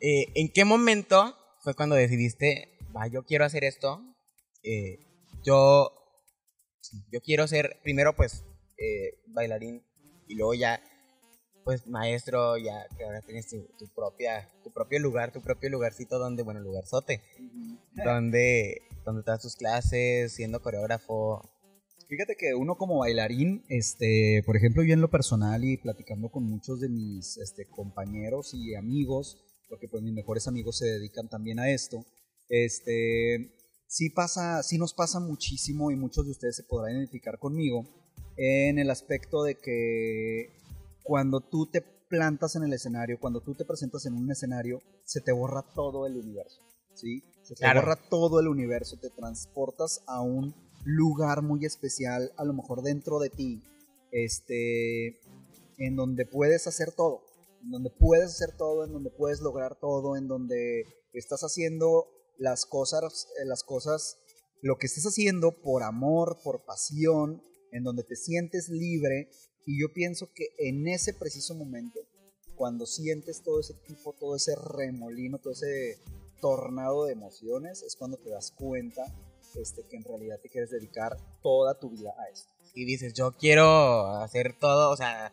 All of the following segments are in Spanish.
eh, ¿en qué momento fue cuando decidiste, va, yo quiero hacer esto? Eh, yo, yo quiero ser, primero pues, eh, bailarín y luego ya, pues, maestro, ya que ahora tienes tu, propia, tu propio lugar, tu propio lugarcito donde, bueno, lugarzote, donde, donde te das tus clases, siendo coreógrafo, Fíjate que uno como bailarín, este, por ejemplo, yo en lo personal y platicando con muchos de mis este, compañeros y amigos, porque pues mis mejores amigos se dedican también a esto, este, sí pasa, sí nos pasa muchísimo y muchos de ustedes se podrán identificar conmigo en el aspecto de que cuando tú te plantas en el escenario, cuando tú te presentas en un escenario, se te borra todo el universo, ¿sí? Se te borra todo el universo, te transportas a un lugar muy especial, a lo mejor dentro de ti, este, en donde puedes hacer todo, en donde puedes hacer todo, en donde puedes lograr todo, en donde estás haciendo las cosas, eh, las cosas, lo que estés haciendo por amor, por pasión, en donde te sientes libre. Y yo pienso que en ese preciso momento, cuando sientes todo ese tipo, todo ese remolino, todo ese tornado de emociones, es cuando te das cuenta este, que en realidad te quieres dedicar toda tu vida a esto. Y dices, yo quiero hacer todo, o sea,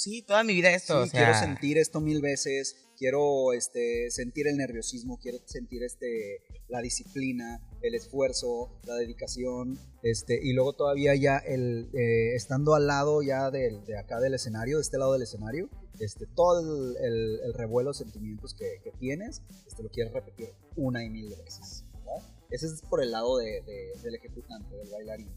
sí, toda mi vida esto. Quiero sentir esto mil veces, quiero este, sentir el nerviosismo, quiero sentir este, la disciplina, el esfuerzo, la dedicación, este, y luego todavía ya el, eh, estando al lado ya de, acá del escenario, de este lado del escenario, este, todo el, revuelo de sentimientos que, que, tienes, este, lo quieres repetir una y mil veces. Ese es por el lado de, del ejecutante, del bailarín.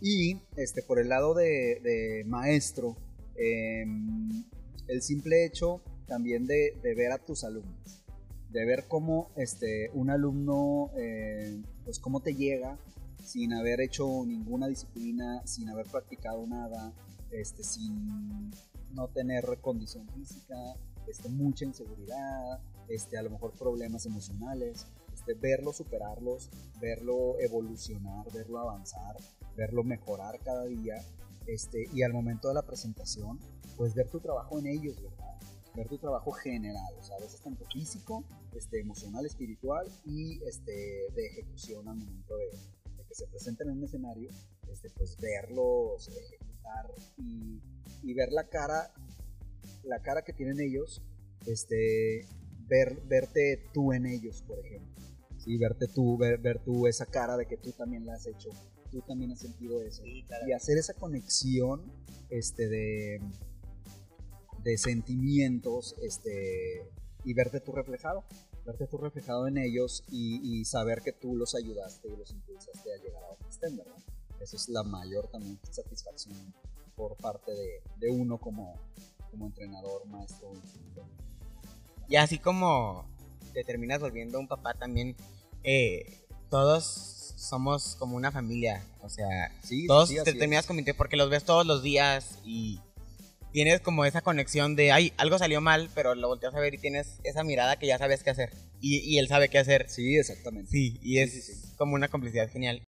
Y este, por el lado de, maestro, em, el simple hecho también de, ver a tus alumnos, de ver cómo este, un alumno, eh, pues cómo te llega sin haber hecho ninguna disciplina, sin haber practicado nada, este, sin no tener condición física, este, mucha inseguridad, este, a lo mejor problemas emocionales verlo superarlos, verlo evolucionar, verlo avanzar, verlo mejorar cada día, este, y al momento de la presentación, pues ver tu trabajo en ellos, ¿verdad? Ver tu trabajo general, o sea, a veces tanto físico, este, emocional, espiritual y este, de ejecución al momento de, que se presenten en un escenario, este, pues verlos ejecutar y, y ver la cara, la cara que tienen ellos, este, ver, verte tú en ellos, por ejemplo. ¿sí? Verte tú, ver, ver, tú esa cara de que tú también la has hecho, tú también has sentido eso. Y hacer esa conexión este, de, de sentimientos este, y verte tú reflejado, verte tú reflejado en ellos y, saber que tú los ayudaste y los impulsaste a llegar a donde estén, ¿verdad? Esa es la mayor también satisfacción por parte de, de uno como, como entrenador, maestro. Y así como te terminas volviendo un papá también, eh, todos somos como una familia. O sea, todos te terminas convirtiendo porque los ves todos los días y tienes como esa conexión de, ay, algo salió mal, pero lo volteas a ver y tienes esa mirada que ya sabes qué hacer. Y, él sabe qué hacer. Sí, exactamente. Sí, y es como una complicidad genial.